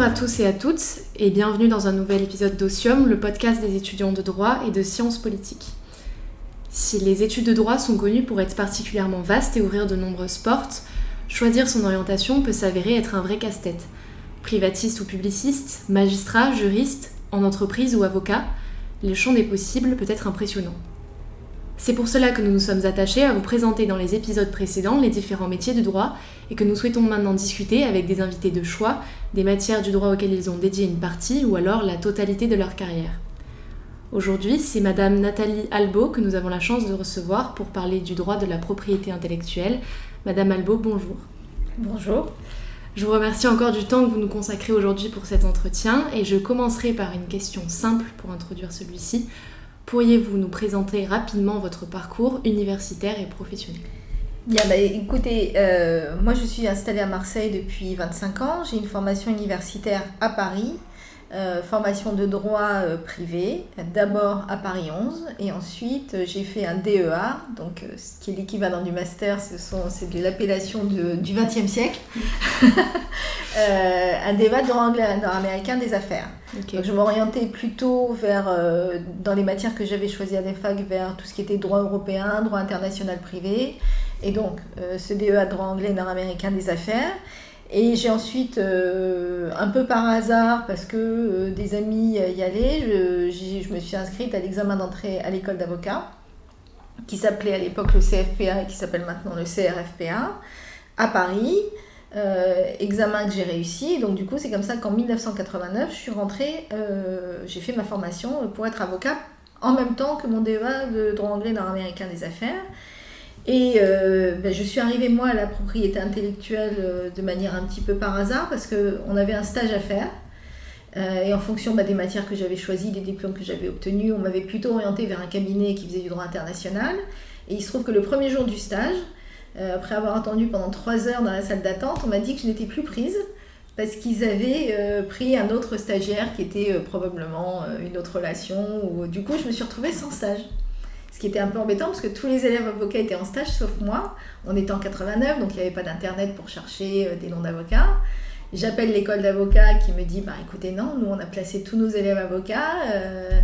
Bonjour à tous et à toutes et bienvenue dans un nouvel épisode d'Ocium, le podcast des étudiants de droit et de sciences politiques. Si les études de droit sont connues pour être particulièrement vastes et ouvrir de nombreuses portes, choisir son orientation peut s'avérer être un vrai casse-tête. Privatiste ou publiciste, magistrat, juriste, en entreprise ou avocat, le champ des possibles peut être impressionnant. C'est pour cela que nous nous sommes attachés à vous présenter dans les épisodes précédents les différents métiers du droit et que nous souhaitons maintenant discuter avec des invités de choix des matières du droit auxquelles ils ont dédié une partie ou alors la totalité de leur carrière. Aujourd'hui, c'est Madame Nathalie Albo que nous avons la chance de recevoir pour parler du droit de la propriété intellectuelle. Madame Albo, bonjour. Bonjour. Je vous remercie encore du temps que vous nous consacrez aujourd'hui pour cet entretien et je commencerai par une question simple pour introduire celui-ci. Pourriez-vous nous présenter rapidement votre parcours universitaire et professionnel? Bien, bah, écoutez, euh, moi je suis installée à Marseille depuis 25 ans. J'ai une formation universitaire à Paris, euh, formation de droit euh, privé, d'abord à Paris 11, et ensuite j'ai fait un DEA, donc ce qui est l'équivalent du master, c'est de l'appellation du XXe siècle, un débat de droit anglais nord-américain des affaires. Donc je m'orientais plutôt vers, dans les matières que j'avais choisies à l'EFAC, vers tout ce qui était droit européen, droit international privé. Et donc, euh, ce DEA de droit anglais nord-américain des affaires. Et j'ai ensuite, euh, un peu par hasard, parce que euh, des amis y allaient, je, me suis inscrite à l'examen d'entrée à l'école d'avocat, qui s'appelait à l'époque le CFPA et qui s'appelle maintenant le CRFPA, à Paris. examen que j'ai réussi. Donc du coup, c'est comme ça qu'en 1989, je suis rentrée, j'ai fait ma formation pour être avocat en même temps que mon DEA de droit anglais nord-américain des affaires. Et euh, ben, je suis arrivée, moi, à la propriété intellectuelle euh, de manière un petit peu par hasard, parce qu'on avait un stage à faire. Euh, et en fonction ben, des matières que j'avais choisies, des diplômes que j'avais obtenus, on m'avait plutôt orienté vers un cabinet qui faisait du droit international. Et il se trouve que le premier jour du stage, après avoir attendu pendant trois heures dans la salle d'attente, on m'a dit que je n'étais plus prise parce qu'ils avaient pris un autre stagiaire qui était probablement une autre relation. Ou... Du coup, je me suis retrouvée sans stage. Ce qui était un peu embêtant parce que tous les élèves avocats étaient en stage sauf moi. On était en 89, donc il n'y avait pas d'internet pour chercher euh, des noms d'avocats. J'appelle l'école d'avocats qui me dit bah écoutez non, nous on a placé tous nos élèves avocats. Euh,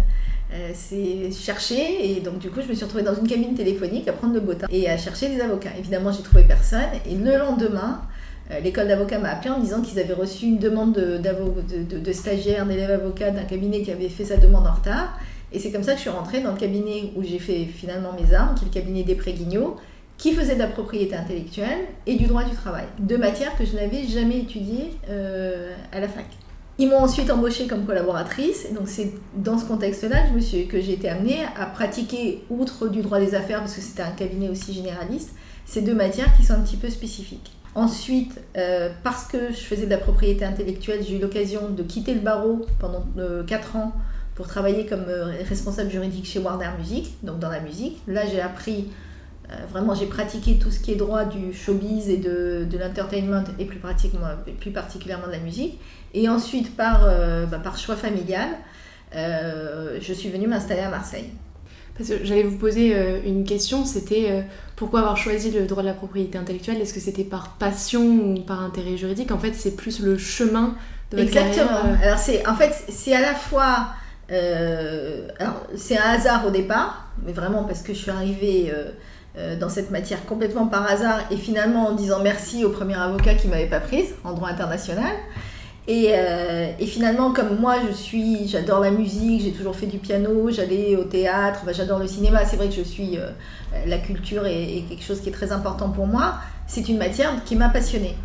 euh, c'est chercher et donc du coup je me suis retrouvée dans une cabine téléphonique à prendre le bottin et à chercher des avocats. Évidemment j'ai trouvé personne et le lendemain l'école d'avocats m'a appelé en disant qu'ils avaient reçu une demande de, de, de stagiaires, d'élèves avocats d'un cabinet qui avait fait sa demande en retard et c'est comme ça que je suis rentrée dans le cabinet où j'ai fait finalement mes armes, qui est le cabinet des Guignot, qui faisait de la propriété intellectuelle et du droit du travail. Deux matières que je n'avais jamais étudiées euh, à la fac. Ils m'ont ensuite embauchée comme collaboratrice, donc c'est dans ce contexte-là que, que j'ai été amenée à pratiquer, outre du droit des affaires, parce que c'était un cabinet aussi généraliste, ces deux matières qui sont un petit peu spécifiques. Ensuite, euh, parce que je faisais de la propriété intellectuelle, j'ai eu l'occasion de quitter le barreau pendant euh, 4 ans pour travailler comme euh, responsable juridique chez Warner Music, donc dans la musique. Là, j'ai appris, euh, vraiment, j'ai pratiqué tout ce qui est droit du showbiz et de, de l'entertainment et plus, pratiquement, plus particulièrement de la musique. Et ensuite, par, euh, bah, par choix familial, je suis venue m'installer à Marseille. Parce que j'allais vous poser une question, c'était pourquoi avoir choisi le droit de la propriété intellectuelle? Est-ce que c'était par passion ou par intérêt juridique? En fait, c'est plus le chemin de votre Exactement. Carrière. Alors, c'est, en fait, c'est à la fois euh, alors, c'est un hasard au départ, mais vraiment parce que je suis arrivée euh, euh, dans cette matière complètement par hasard et finalement en disant merci au premier avocat qui m'avait pas prise en droit international. Et, finalement, comme moi, je suis, j'adore la musique, j'ai toujours fait du piano, j'allais au théâtre, j'adore le cinéma. C'est vrai que je suis, la culture est, quelque chose qui est très important pour moi. C'est une matière qui m'a passionnée.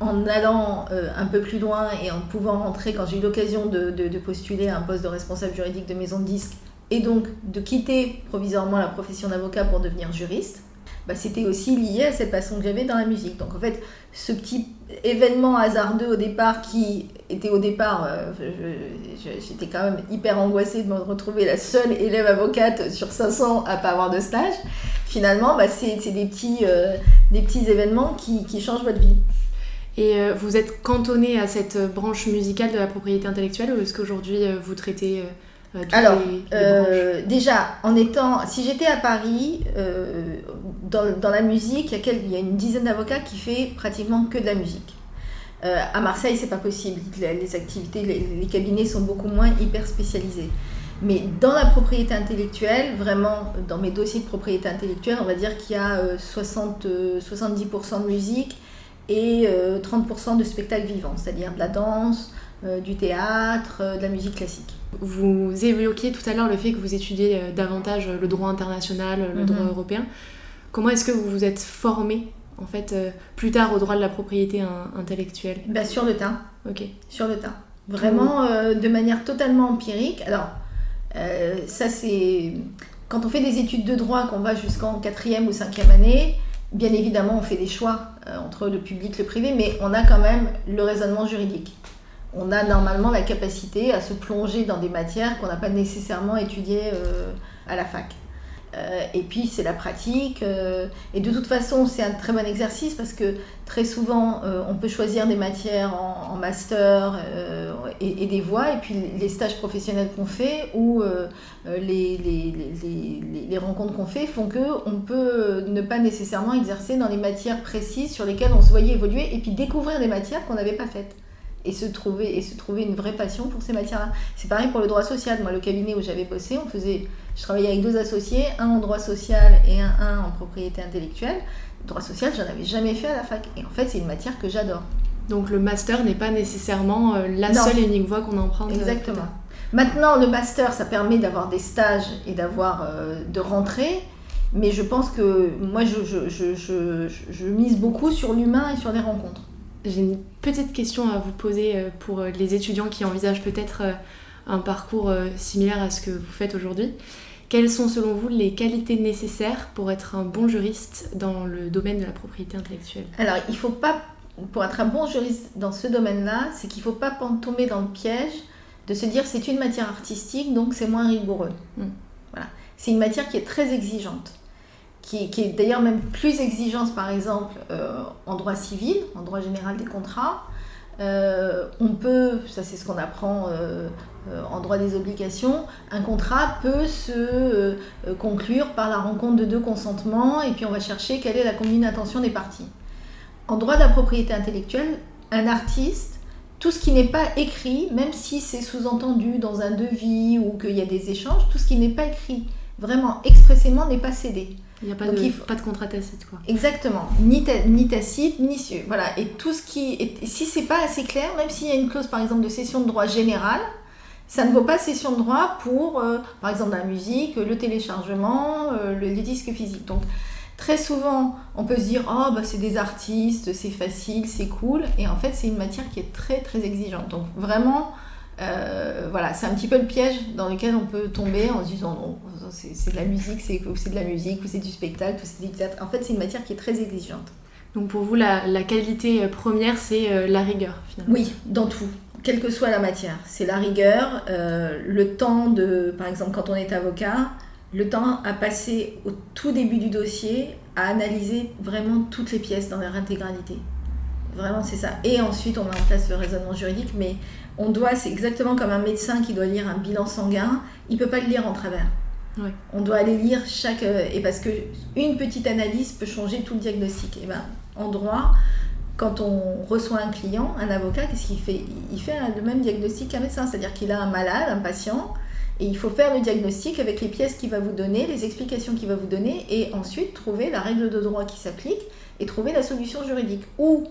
En allant euh, un peu plus loin et en pouvant rentrer, quand j'ai eu l'occasion de, postuler à un poste de responsable juridique de maison de disques, et donc de quitter provisoirement la profession d'avocat pour devenir juriste, bah, c'était aussi lié à cette passion que j'avais dans la musique. Donc en fait, ce petit événement hasardeux au départ qui était au départ, euh, j'étais quand même hyper angoissée de me retrouver la seule élève avocate sur 500 à pas avoir de stage. Finalement, bah, c'est des, petits, euh, des petits événements qui, qui changent votre vie. Et euh, vous êtes cantonné à cette branche musicale de la propriété intellectuelle ou est-ce qu'aujourd'hui euh, vous traitez euh, toutes Alors, les, déjà, en étant, si j'étais à Paris, dans, dans, la musique, il y, a il y, a une dizaine d'avocats qui fait pratiquement que de la musique. à Marseille, c'est pas possible. Les activités, les, cabinets sont beaucoup moins hyper spécialisés. Mais dans la propriété intellectuelle, vraiment, dans mes dossiers de propriété intellectuelle, on va dire qu'il y a 60, 70% de musique et 30% de spectacles vivants, c'est-à-dire de la danse, du théâtre, de la musique classique. Vous évoquiez tout à l'heure le fait que vous étudiez davantage le droit international, le mhm. droit européen. Comment est-ce que vous vous êtes formé en fait euh, plus tard au droit de la propriété intellectuelle? Bah, Sur le tas. Ok. Sur le tas. Vraiment euh, de manière totalement empirique. Alors, euh, ça c'est. Quand on fait des études de droit, qu'on va jusqu'en quatrième ou cinquième année, bien évidemment on fait des choix entre le public et le privé, mais on a quand même le raisonnement juridique. On a normalement la capacité à se plonger dans des matières qu'on n'a pas nécessairement étudiées à la fac. Euh, et puis c'est la pratique. Euh, et de toute façon, c'est un très bon exercice parce que très souvent, euh, on peut choisir des matières en, master et, des voies. Et puis les stages professionnels qu'on fait ou les, les, les, rencontres qu'on fait font qu'on peut ne pas nécessairement exercer dans les matières précises sur lesquelles on se voyait évoluer et puis découvrir des matières qu'on n'avait pas faites et se trouver et se trouver une vraie passion pour ces matières-là. C'est pareil pour le droit social. Moi, le cabinet où j'avais bossé, on faisait, je travaillais avec deux associés, un en droit social et un, un en propriété intellectuelle. Le droit social, j'en avais jamais fait à la fac. Et en fait, c'est une matière que j'adore. Donc le master n'est pas nécessairement euh, la seule et unique voie qu'on emprunte. Euh, Exactement. Maintenant, le master, ça permet d'avoir des stages et d'avoir euh, de rentrer. Mais je pense que moi, je, je, je, je mise beaucoup sur l'humain et sur les rencontres. J'ai une petite question à vous poser euh, pour euh, les étudiants qui envisagent peut-être euh, un parcours similaire à ce que vous faites aujourd'hui. Quelles sont selon vous les qualités nécessaires pour être un bon juriste dans le domaine de la propriété intellectuelle? Alors, il faut pas, pour être un bon juriste dans ce domaine-là, c'est qu'il ne faut pas tomber dans le piège de se dire c'est une matière artistique, donc c'est moins rigoureux. Hmm. Voilà. C'est une matière qui est très exigeante qui, est d'ailleurs même plus exigeante, par exemple, euh, en droit civil, en droit général des contrats. Euh, on peut, ça c'est ce qu'on apprend euh, en droit des obligations, un contrat peut se conclure par la rencontre de deux consentements et puis on va chercher quelle est la commune intention des parties. En droit de la propriété intellectuelle, un artiste, tout ce qui n'est pas écrit, même si c'est sous-entendu dans un devis ou qu'il y a des échanges, tout ce qui n'est pas écrit vraiment expressément n'est pas cédé. Il n'y a pas, de, pas de contrat tacite, quoi. Exactement. Ni, ni tacite, ni... Voilà. Et tout ce qui... Et si c'est pas assez clair, même s'il y a une clause, par exemple, de cession de droit général, ça ne vaut pas cession de droit pour, euh, par exemple, la musique, le téléchargement, euh, le, les disques physiques. Donc, très souvent, on peut se dire, oh, bah, c'est des artistes, c'est facile, c'est cool. Et en fait, c'est une matière qui est très, très exigeante. Donc, vraiment euh, voilà, c'est un petit peu le piège dans lequel on peut tomber en se disant non, c'est de la musique, c'est de la musique, ou c'est du spectacle, ou c'est du théâtre. En fait, c'est une matière qui est très exigeante. Donc pour vous, la, qualité première, c'est euh, la rigueur finalement Oui, dans tout, quelle que soit la matière. C'est la rigueur, euh, le temps de, par exemple, quand on est avocat, le temps à passer au tout début du dossier à analyser vraiment toutes les pièces dans leur intégralité. Vraiment, c'est ça. Et ensuite, on met en place le raisonnement juridique, mais on doit, c'est exactement comme un médecin qui doit lire un bilan sanguin, il peut pas le lire en travers. On doit aller lire chaque euh, et parce que une petite analyse peut changer tout le diagnostic. Et ben en droit, quand on reçoit un client, un avocat, qu'est-ce qu'il fait? Il fait le même diagnostic qu'un médecin, c'est-à-dire qu'il a un malade, un patient, et il faut faire le diagnostic avec les pièces qu'il va vous donner, les explications qu'il va vous donner, et ensuite trouver la règle de droit qui s'applique et trouver la solution juridique. Ou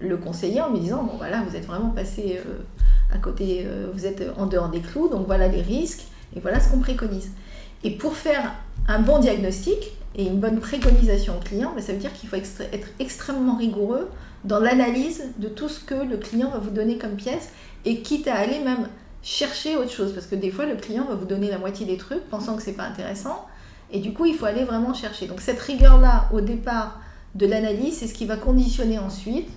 le conseiller en me disant bon voilà, vous êtes vraiment passé euh, à côté, euh, vous êtes en dehors des clous, donc voilà les risques et voilà ce qu'on préconise. Et pour faire un bon diagnostic et une bonne préconisation au client, ben, ça veut dire qu'il faut être extrêmement rigoureux dans l'analyse de tout ce que le client va vous donner comme pièce et quitte à aller même chercher autre chose parce que des fois le client va vous donner la moitié des trucs pensant que c'est pas intéressant et du coup il faut aller vraiment chercher. Donc cette rigueur là au départ de l'analyse, c'est ce qui va conditionner ensuite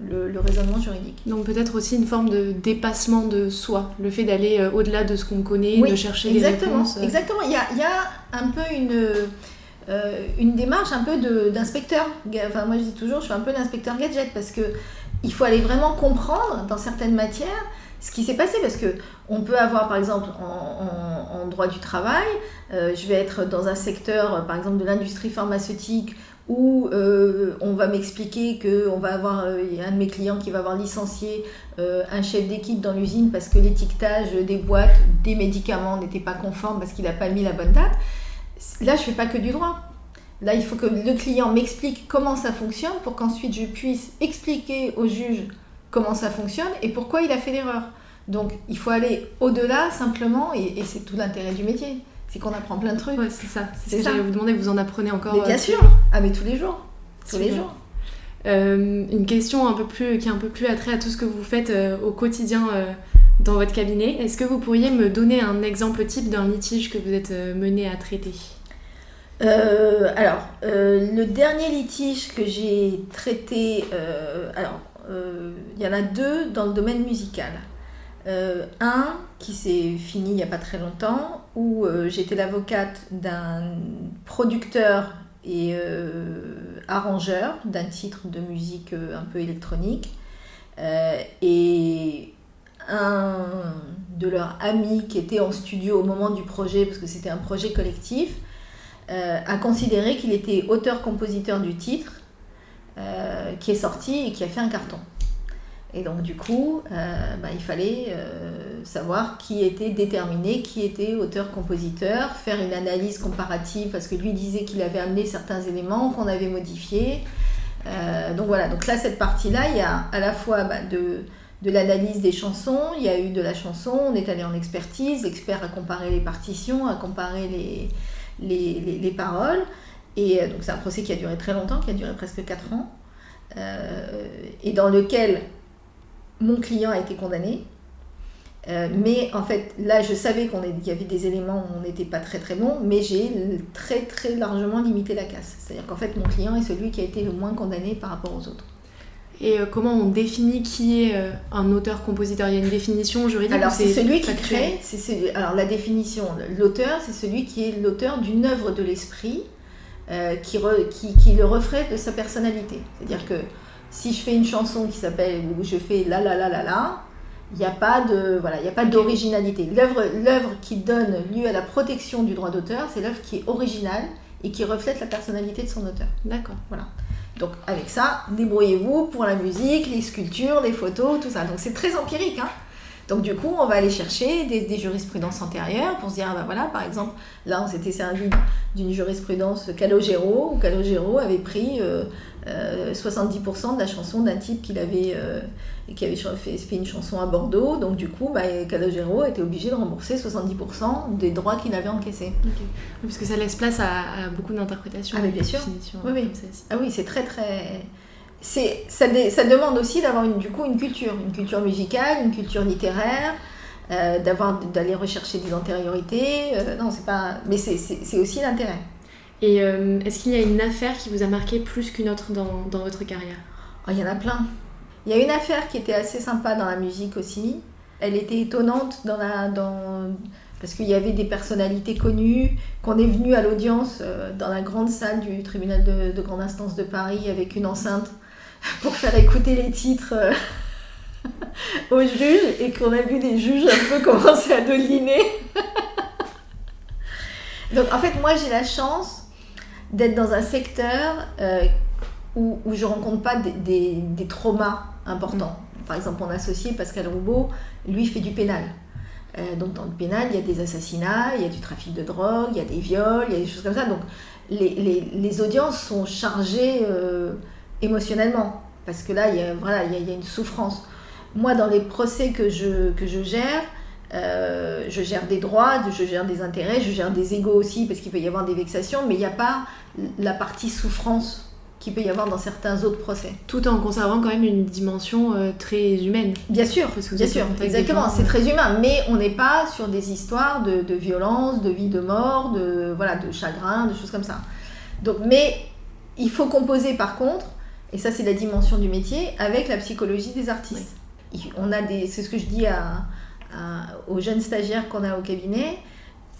le, raisonnement juridique. Donc peut-être aussi une forme de dépassement de soi, le fait d'aller euh, au-delà de ce qu'on connaît, de chercher exactement, les réponses. Euh. Exactement, il y a, il y a un peu une, euh, une démarche un peu d'inspecteur. Enfin moi je dis toujours, je suis un peu l'inspecteur gadget parce que il faut aller vraiment comprendre dans certaines matières ce qui s'est passé parce que on peut avoir par exemple en, en, droit du travail, je vais être dans un secteur par exemple de l'industrie pharmaceutique où euh, on va m'expliquer qu'on va avoir euh, un de mes clients qui va avoir licencié euh, un chef d'équipe dans l'usine parce que l'étiquetage des boîtes, des médicaments n'était pas conforme parce qu'il n'a pas mis la bonne date. Là, je ne fais pas que du droit. Là, il faut que le client m'explique comment ça fonctionne pour qu'ensuite je puisse expliquer au juge comment ça fonctionne et pourquoi il a fait l'erreur. Donc, il faut aller au-delà simplement, et c'est tout l'intérêt du métier c'est qu'on apprend plein de trucs. Ouais, c'est ça. C'est ça. vous demander, vous en apprenez encore. Mais bien euh, sûr. Ah, mais tous les jours. Tous les jours. Euh, une question un peu plus, qui est un peu plus attrait à tout ce que vous faites euh, au quotidien dans votre cabinet. Est-ce que vous pourriez me donner un exemple type d'un litige que vous êtes mené à traiter? Alors, le dernier litige que j'ai traité, alors, il y en a deux dans le domaine musical. Euh, un qui s'est fini il n'y a pas très longtemps, où euh, j'étais l'avocate d'un producteur et euh, arrangeur d'un titre de musique un peu électronique. et un de leurs amis qui était en studio au moment du projet, parce que c'était un projet collectif, a considéré qu'il était auteur-compositeur du titre qui est sorti et qui a fait un carton. Et donc du coup, euh, bah, il fallait euh, savoir qui était déterminé, qui était auteur-compositeur, faire une analyse comparative parce que lui disait qu'il avait amené certains éléments qu'on avait modifiés. Euh, donc voilà, donc là cette partie-là, il y a à la fois bah, de, de l'analyse des chansons, il y a eu de la chanson, on est allé en expertise, l'expert a comparé les partitions, a comparé les, les, les, les paroles. Et donc c'est un procès qui a duré très longtemps, qui a duré presque 4 ans. et dans lequel mon client a été condamné. Euh, mais en fait, là, je savais qu'il y avait des éléments où on n'était pas très très bon, mais j'ai très très largement limité la casse. C'est-à-dire qu'en fait, mon client est celui qui a été le moins condamné par rapport aux autres. Et euh, comment on définit qui est euh, un auteur-compositeur Il y a une définition juridique Alors, c'est celui qui crée. alors, la définition, l'auteur, c'est celui qui est l'auteur d'une œuvre de l'esprit qui, qui, qui le reflète de sa personnalité. C'est-à-dire que si je fais une chanson qui s'appelle ou je fais la la la la la, il n'y a pas de voilà, il y a pas d'originalité. L'œuvre l'œuvre qui donne lieu à la protection du droit d'auteur, c'est l'œuvre qui est originale et qui reflète la personnalité de son auteur. D'accord. Voilà. Donc avec ça, débrouillez-vous pour la musique, les sculptures, les photos, tout ça. Donc c'est très empirique. Hein donc du coup, on va aller chercher des, jurisprudences antérieures pour se dire, ah ben voilà, par exemple, là on s'était servi d'une jurisprudence Calogero, où Calogero avait pris euh, 70% euh, de la chanson d'un type qu'il avait, euh, qui avait fait, fait, une chanson à Bordeaux. Donc du coup, bah, Calogero était obligé de rembourser 70% des droits qu'il avait encaissés. parce que ça laisse place à, beaucoup d'interprétations. Ah mais bien sûr. Oui, oui. Ah oui, c'est très très... C'est, ça, ça, demande aussi d'avoir une, du coup une culture, une culture musicale, une culture littéraire, euh, d'avoir, d'aller rechercher des antériorités. non, c'est pas... Mais c'est aussi l'intérêt. Et euh, est-ce qu'il y a une affaire qui vous a marqué plus qu'une autre dans, dans, votre carrière? Oh, Il y en a plein. Il y a une affaire qui était assez sympa dans la musique aussi. Elle était étonnante dans la, dans, parce qu'il y avait des personnalités connues, qu'on est venu à l'audience euh, dans la grande salle du tribunal de, de, grande instance de Paris avec une enceinte pour faire écouter les titres euh, aux juges et qu'on a vu des juges un peu commencer à doliner. Donc en fait, moi j'ai la chance d'être dans un secteur euh, où, où je rencontre pas des, des, traumas importants. Mm. Par exemple, mon associé Pascal Roubaud, lui, fait du pénal. Euh, donc dans le pénal, il y a des assassinats, il y a du trafic de drogue, il y a des viols, il y a des choses comme ça. Donc les, les, les audiences sont chargées euh, émotionnellement, parce que là, il y a, voilà, il y a, il y a une souffrance. Moi, dans les procès que je, que je gère, euh, je gère des droits, je gère des intérêts, je gère des égaux aussi, parce qu'il peut y avoir des vexations, mais il n'y a pas la partie souffrance qu'il peut y avoir dans certains autres procès. Tout en conservant quand même une dimension euh, très humaine. Bien sûr, bien sûr, exactement, c'est très humain, mais on n'est pas sur des histoires de, de, violence, de vie, de mort, de, voilà, de chagrin, de choses comme ça. Donc, mais il faut composer par contre, et ça c'est la dimension du métier, avec la psychologie des artistes. On a des, c'est ce que je dis à, aux jeunes stagiaires qu'on a au cabinet,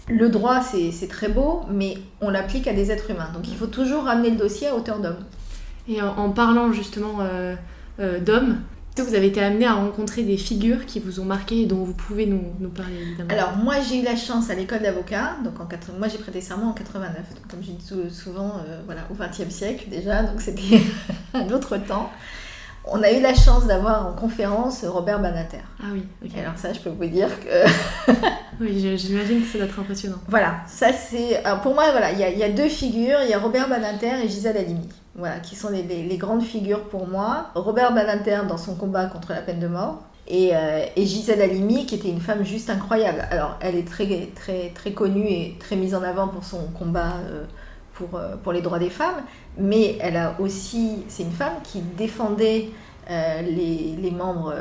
le droit, c'est très beau, mais on l'applique à des êtres humains. Donc il faut toujours ramener le dossier à hauteur d'homme. Et en, parlant justement euh, euh, d'hommes, Vous avez été amené à rencontrer des figures qui vous ont marqué et dont vous pouvez nous, nous parler évidemment? Alors moi j'ai eu la chance à l'école d'avocat, donc en moi j'ai prêté serment en 89, donc, comme je dis souvent, euh, voilà, au XXe siècle déjà, donc c'était un autre temps. On a eu la chance d'avoir en conférence Robert Banater. Ah oui, ok. alors ça, je peux vous dire que. oui, j'imagine que ça doit être impressionnant. Voilà, ça c'est. Pour moi, voilà, il y, a deux figures il y a Robert Banater et Gisèle Halimi voilà, qui sont les, grandes figures pour moi. Robert Badinter dans son combat contre la peine de mort. Et, euh, Gisèle Halimi, qui était une femme juste incroyable. Alors, elle est très, très, très connue et très mise en avant pour son combat euh, pour, euh, pour les droits des femmes, mais elle a aussi, c'est une femme qui défendait les, les, membres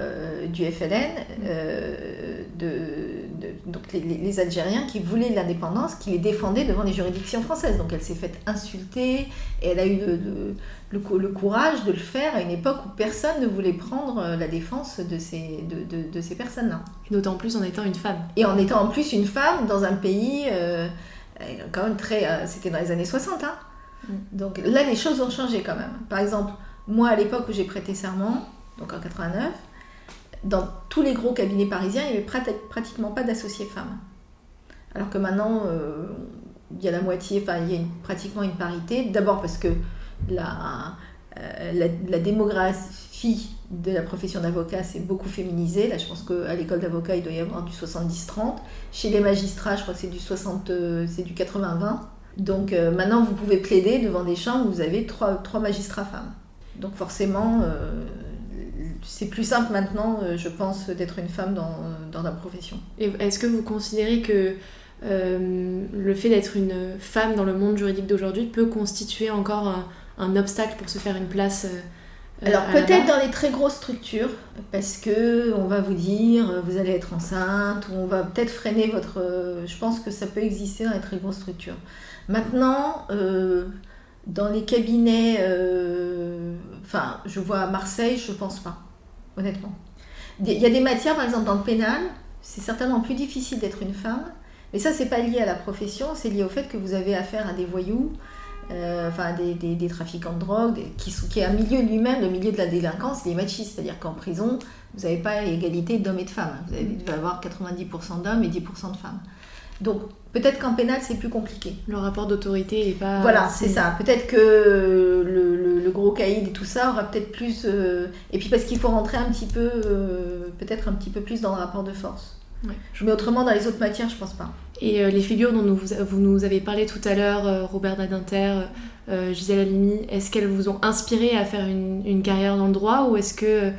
du FLN, de, donc les, Algériens qui voulaient l'indépendance, qui les défendaient devant les juridictions françaises. Donc elle s'est faite insulter et elle a eu le, le, courage de le faire à une époque où personne ne voulait prendre euh, la défense de ces, de, de, ces personnes-là. Et d'autant plus en étant une femme. Et en étant en plus une femme dans un pays euh, quand même très... Euh, c'était dans les années 60. Hein. Mm. Donc là, les choses ont changé quand même. Par exemple, moi, à l'époque où j'ai prêté serment, donc en 89, dans tous les gros cabinets parisiens, il n'y avait pratiquement pas d'associés femmes. Alors que maintenant, euh, il y a la moitié, enfin, il y a pratiquement une parité. D'abord parce que la, euh, la, démographie de la profession d'avocat s'est beaucoup féminisée. Là, je pense qu'à l'école d'avocat, il doit y avoir du 70-30. Chez les magistrats, je crois que c'est du 60, euh, c'est du 80-20. Donc maintenant, vous pouvez plaider devant des chambres où vous avez trois, trois magistrats femmes. Donc forcément, c'est plus simple maintenant, euh, je pense, d'être une femme dans, dans la profession. Est-ce que vous considérez que euh, le fait d'être une femme dans le monde juridique d'aujourd'hui peut constituer encore un, obstacle pour se faire une place euh, Alors peut-être dans les très grosses structures, parce que on va vous dire vous allez être enceinte, ou on va peut-être freiner votre. je pense que ça peut exister dans les très grosses structures. Maintenant, dans les cabinets, enfin, je vois à Marseille, je pense pas honnêtement. Il y a des matières, par exemple, dans le pénal, c'est certainement plus difficile d'être une femme, mais ça, c'est pas lié à la profession, c'est lié au fait que vous avez affaire à des voyous, euh, enfin des, des, trafiquants de drogue, qui, qui est un milieu lui-même, le milieu de la délinquance, il est machiste, c'est-à-dire qu'en prison, vous n'avez pas égalité d'hommes et de femmes. Vous devez avoir 90% d'hommes et 10% de femmes. Donc peut-être qu'en pénal c'est plus compliqué. Le rapport d'autorité n'est pas. Voilà, c'est ça. Peut-être que le, gros caïd et tout ça aura peut-être plus. Euh, et puis parce qu'il faut rentrer un petit peu, euh, peut-être un petit peu plus dans le rapport de force. Je mets autrement dans les autres matières, je pense pas. Et euh, les figures dont vous, vous, nous avez parlé tout à l'heure, Robert Nadinter, Gisèle Halimi, est-ce qu'elles vous ont inspiré à faire une, une carrière dans le droit ou est-ce que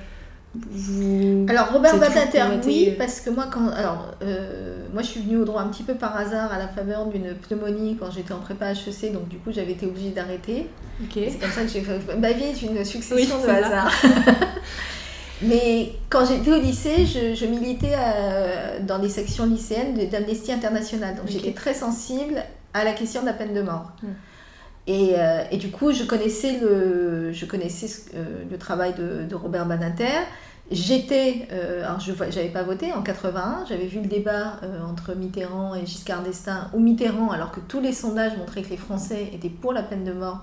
alors Robert Badinter, oui, parce que moi quand alors euh, moi je suis venue au droit un petit peu par hasard à la faveur d'une pneumonie quand j'étais en prépa HEC, donc du coup j'avais été obligée d'arrêter. C'est comme ça que j'ai fait ma vie est une succession de hasards. Mais quand j'étais au lycée, je, militais euh, dans les sections lycéennes d'Amnesty International, donc j'étais très sensible à la question de la peine de mort. Hmm. Et, euh, et, du coup, je connaissais le, je connaissais euh, le travail de, de Robert Banater. J'étais, euh, alors je n'avais pas voté en 81, j'avais vu le débat entre Mitterrand et Giscard d'Estaing, où Mitterrand, alors que tous les sondages montraient que les Français étaient pour la peine de mort,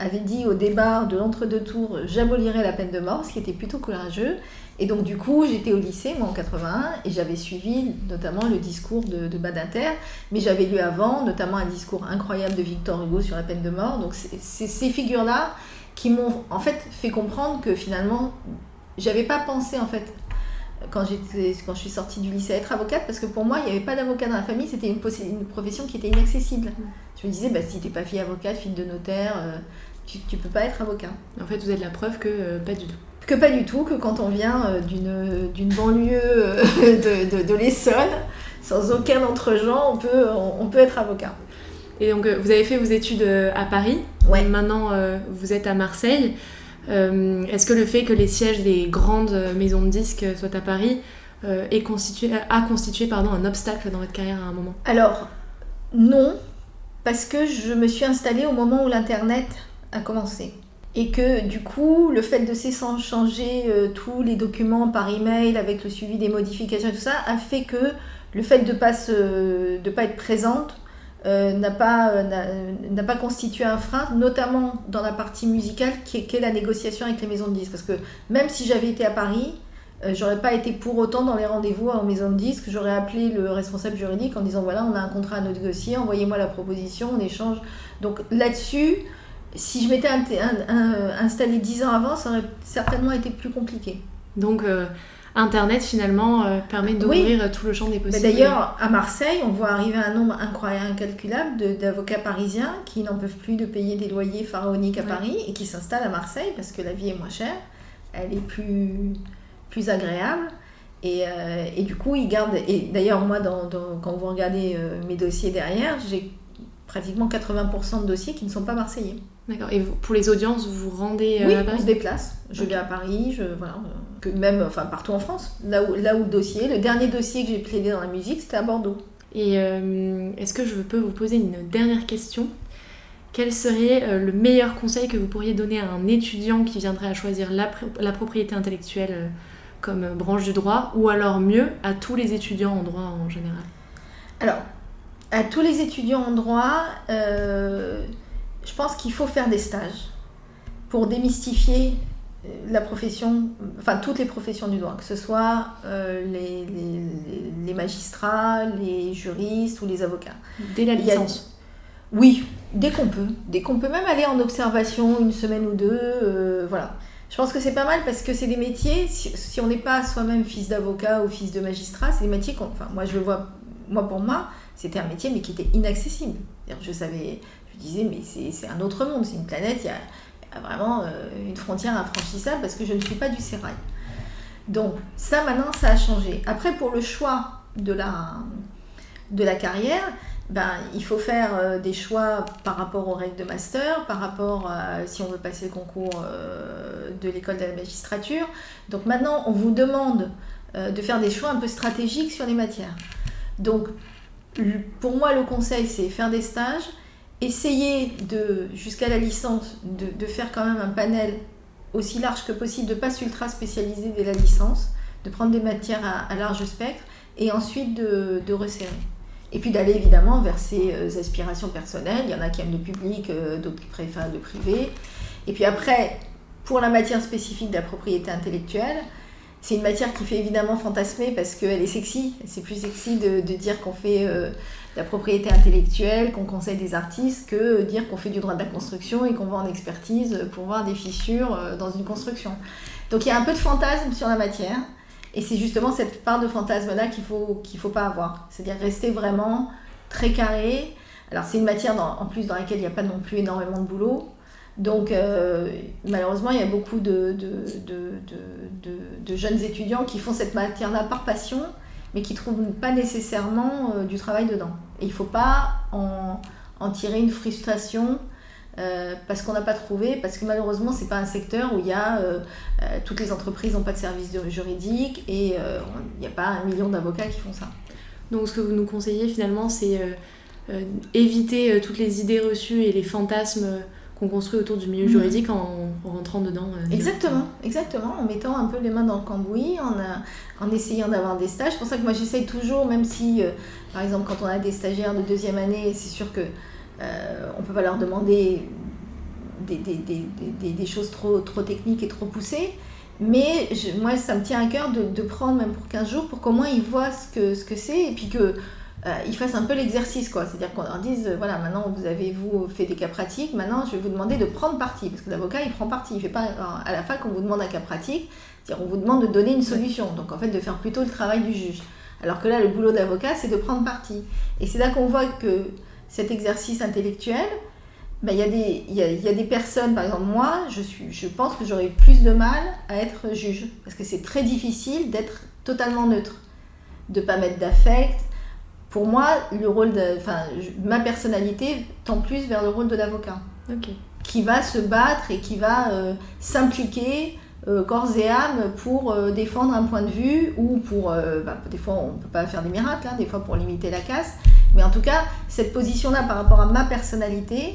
avait dit au débat de l'entre-deux tours j'abolirai la peine de mort, ce qui était plutôt courageux. Et donc du coup, j'étais au lycée, moi en 81, et j'avais suivi notamment le discours de, de Badinter, mais j'avais lu avant, notamment un discours incroyable de Victor Hugo sur la peine de mort. Donc c'est ces figures-là qui m'ont en fait fait comprendre que finalement, j'avais pas pensé en fait quand, quand je suis sortie du lycée à être avocate, parce que pour moi, il n'y avait pas d'avocat dans la famille, c'était une, une, profession qui était inaccessible. Je me disais, bah, si t'es pas fille avocate, fille de notaire, euh, tu, tu peux pas être avocat. En fait, vous êtes la preuve que euh, pas du tout. Que pas du tout, que quand on vient euh, d'une, d'une banlieue euh, de, de, de l'Essonne, sans aucun autre genre, on peut, on, peut être avocat. Et donc, vous avez fait vos études à Paris. Ouais. Maintenant, vous êtes à Marseille. est-ce que le fait que les sièges des grandes maisons de disques soient à Paris est constitué, a constitué pardon, un obstacle dans votre carrière à un moment? Alors, non, parce que je me suis installée au moment où l'Internet a commencé. Et que du coup, le fait de s'échanger euh, tous les documents par email avec le suivi des modifications et tout ça a fait que le fait de pas, pas être présente n'a pas, n'a pas constitué un frein, notamment dans la partie musicale qui est, la négociation avec les maisons de disques. Parce que même si j'avais été à Paris, j'aurais pas été pour autant dans les rendez-vous en maison de disques. J'aurais appelé le responsable juridique en disant voilà, on a un contrat à négocier, envoyez-moi la proposition, on échange. Donc là-dessus, si je m'étais installé dix ans avant, ça aurait certainement été plus compliqué. Donc, euh, Internet finalement euh, permet d'ouvrir tout le champ des possibles. D'ailleurs, à Marseille, on voit arriver un nombre incroyable, incalculable d'avocats parisiens qui n'en peuvent plus de payer des loyers pharaoniques à Paris et qui s'installent à Marseille parce que la vie est moins chère, elle est plus, plus agréable. Et, euh, et du coup, ils gardent. Et d'ailleurs, moi, dans, quand vous regardez mes dossiers derrière, j'ai pratiquement 80% de dossiers qui ne sont pas marseillais. D'accord. Et pour les audiences, vous vous rendez euh, oui, à Paris on se déplace. Je vais à Paris, je, voilà, que même enfin, partout en France. Là où, là où le dossier, le dernier dossier que j'ai plaidé dans la musique, c'était à Bordeaux. Et euh, est-ce que je peux vous poser une dernière question? Quel serait euh, le meilleur conseil que vous pourriez donner à un étudiant qui viendrait à choisir la, la propriété intellectuelle comme branche du droit, ou alors mieux à tous les étudiants en droit en général? Alors, à tous les étudiants en droit, je pense qu'il faut faire des stages pour démystifier euh, la profession, enfin toutes les professions du droit, que ce soit euh, les, les, magistrats, les juristes ou les avocats. Dès la licence Oui, dès qu'on peut. Dès qu'on peut même aller en observation une semaine ou deux, euh, voilà. Je pense que c'est pas mal parce que c'est des métiers, si, on n'est pas soi-même fils d'avocat ou fils de magistrat, c'est des métiers qu'on... Enfin, moi je le vois, moi pour moi, c'était un métier mais qui était inaccessible. Je savais, disais, mais c'est un autre monde, c'est une planète, il y a, vraiment euh, une frontière infranchissable parce que je ne suis pas du sérail. Donc ça maintenant, ça a changé. Après, pour le choix de la, de la carrière, ben, il faut faire euh, des choix par rapport aux règles de master, par rapport à si on veut passer le concours euh, de l'école de la magistrature. Donc maintenant, on vous demande de faire des choix un peu stratégiques sur les matières. Donc pour moi, le conseil, c'est faire des stages, essayer de, jusqu'à la licence, de, faire quand même un panel aussi large que possible, de pas s'ultra spécialiser dès la licence, de prendre des matières à, large spectre et ensuite de, de resserrer. Et puis d'aller évidemment vers ses euh, aspirations personnelles. Il y en a qui aiment le public, euh, d'autres qui préfèrent le privé. Et puis après, pour la matière spécifique de la propriété intellectuelle, c'est une matière qui fait évidemment fantasmer parce qu'elle est sexy. C'est plus sexy de, dire qu'on fait euh, la propriété intellectuelle, qu'on conseille des artistes, que dire qu'on fait du droit de la construction et qu'on va en expertise pour voir des fissures euh, dans une construction. Donc il y a un peu de fantasme sur la matière, et c'est justement cette part de fantasme-là qu'il ne faut, qu'il faut pas avoir. C'est-à-dire rester vraiment très carré. Alors c'est une matière en plus dans laquelle il n'y a pas non plus énormément de boulot. Donc euh, malheureusement, il y a beaucoup de, jeunes étudiants qui font cette matière-là par passion mais qui ne trouvent pas nécessairement euh, du travail dedans. Et il ne faut pas en, tirer une frustration euh, parce qu'on n'a pas trouvé, parce que malheureusement, ce n'est pas un secteur où il y a toutes les entreprises n'ont pas de service juridique et il n'y a pas un million d'avocats qui font ça. Donc ce que vous nous conseillez finalement, c'est éviter toutes les idées reçues et les fantasmes qu'on construit autour du milieu juridique en, rentrant dedans. Euh, exactement, exactement, en mettant un peu les mains dans le cambouis, en, en essayant d'avoir des stages. C'est pour ça que moi j'essaye toujours, même si, euh, par exemple, quand on a des stagiaires de deuxième année, c'est sûr que euh, on peut pas leur demander des, des, des, des, choses trop, trop techniques et trop poussées. Mais moi, ça me tient à cœur de, de, prendre même pour 15 jours pour qu'au moins ils voient ce que c'est ce que et puis que euh, ils fassent un peu l'exercice, quoi. C'est-à-dire qu'on leur dise, euh, voilà, maintenant vous avez vous fait des cas pratiques, maintenant je vais vous demander de prendre parti, parce que l'avocat il prend parti, il fait pas à la fac on vous demande un cas pratique, c'est-à-dire on vous demande de donner une solution, donc en fait de faire plutôt le travail du juge. Alors que là le boulot d'avocat c'est de prendre parti. Et c'est là qu'on voit que cet exercice intellectuel, ben, il y, a des, y, a, y a des personnes, par exemple moi, je, suis, je pense que j'aurais plus de mal à être juge, parce que c'est très difficile d'être totalement neutre, de pas mettre d'affect, pour moi, le rôle de, enfin, ma personnalité tend plus vers le rôle de l'avocat, qui va se battre et qui va euh, s'impliquer euh, corps et âme pour euh, défendre un point de vue ou pour, bah, des fois on ne peut pas faire des miracles, hein, des fois pour limiter la casse, mais en tout cas cette position-là par rapport à ma personnalité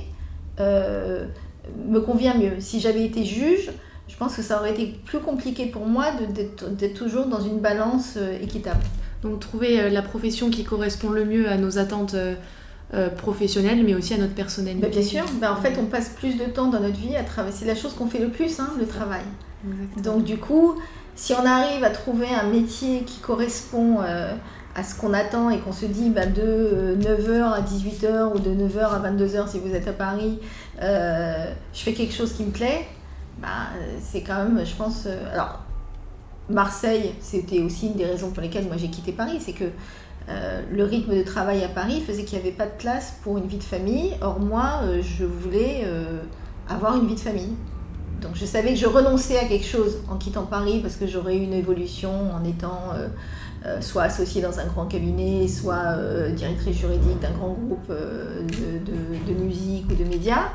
me convient mieux. Si j'avais été juge, je pense que ça aurait été plus compliqué pour moi d'être toujours dans une balance équitable. Donc trouver euh, la profession qui correspond le mieux à nos attentes euh, professionnelle, mais aussi à notre personnalité. Bah, bien sûr, bah, en fait, on passe plus de temps dans notre vie à travailler. C'est la chose qu'on fait le plus, hein, le travail. Donc, du coup, si on arrive à trouver un métier qui correspond à ce qu'on attend et qu'on se dit bah, de 9h à 18h ou de 9h à 22h si vous êtes à Paris, je fais quelque chose qui me plaît, bah, c'est quand même, je pense. alors, Marseille, c'était aussi une des raisons pour lesquelles moi j'ai quitté Paris, c'est que euh, le rythme de travail à Paris faisait qu'il n'y avait pas de place pour une vie de famille. Or moi, euh, je voulais euh, avoir une vie de famille. Donc je savais que je renonçais à quelque chose en quittant Paris parce que j'aurais eu une évolution en étant soit associée dans un grand cabinet, soit directrice juridique d'un grand groupe de, de, musique ou de médias.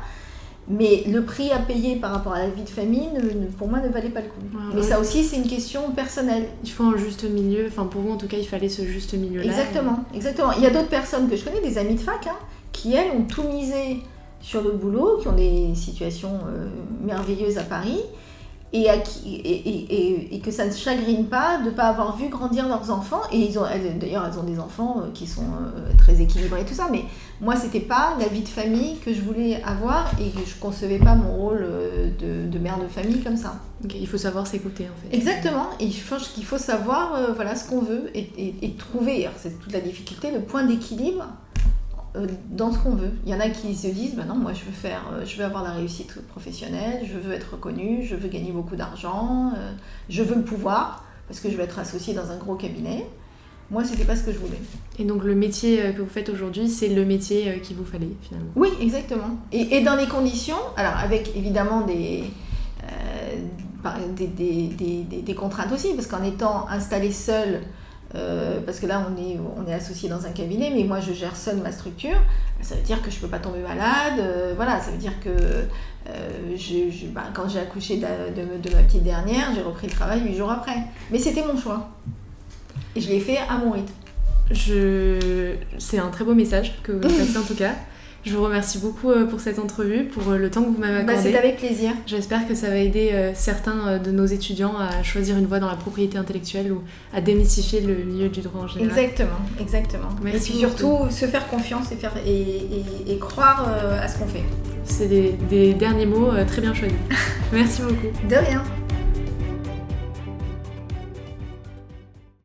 Mais le prix à payer par rapport à la vie de famille, pour moi, ne valait pas le coup. Mais ça aussi, c'est une question personnelle. Il faut un juste milieu. Enfin, pour vous, en tout cas, il fallait ce juste milieu-là. Exactement, exactement. Il y a d'autres personnes que je connais, des amis de fac, hein, qui, elles, ont tout misé sur le boulot, qui ont des situations euh, merveilleuses à Paris, et, et, et, que ça ne chagrine pas de ne pas avoir vu grandir leurs enfants. Et ils ont, d'ailleurs, elles ont des enfants euh, qui sont euh, très équilibrés et tout ça. Mais moi, c'était pas la vie de famille que je voulais avoir et que je concevais pas mon rôle euh, de, mère de famille comme ça. il faut savoir s'écouter en fait. Exactement. Et il faut, qu'il faut savoir voilà, ce qu'on veut et, trouver, c'est toute la difficulté, le point d'équilibre dans ce qu'on veut. Il y en a qui se disent, bah non, moi je veux faire, euh, je veux avoir la réussite professionnelle, je veux être reconnue, je veux gagner beaucoup d'argent, euh, je veux le pouvoir parce que je veux être associée dans un gros cabinet. Moi, c'était pas ce que je voulais. Et donc le métier que vous faites aujourd'hui, c'est le métier qu'il vous fallait finalement. Oui, exactement. Et, et, dans les conditions, alors avec évidemment des, des, des, contraintes aussi, parce qu'en étant installée seule euh, parce que là, on est, on est associé dans un cabinet, mais moi, je gère seule ma structure. Ça veut dire que je ne peux pas tomber malade. Euh, voilà, ça veut dire que euh, bah, quand j'ai accouché de, de, ma petite dernière, j'ai repris le travail huit jours après. Mais c'était mon choix. Et je l'ai fait à mon rythme. Je... C'est un très beau message que vous passez en tout cas. Je vous remercie beaucoup euh, pour cette entrevue, pour euh, le temps que vous m'avez bah, accordé. c'est avec plaisir. J'espère que ça va aider euh, certains de nos étudiants à choisir une voie dans la propriété intellectuelle ou à démystifier le milieu du droit en général. Exactement, exactement. Merci et surtout se faire confiance et, faire, et, croire à ce qu'on fait. C'est des, des, derniers mots très bien choisis. Merci beaucoup. De rien.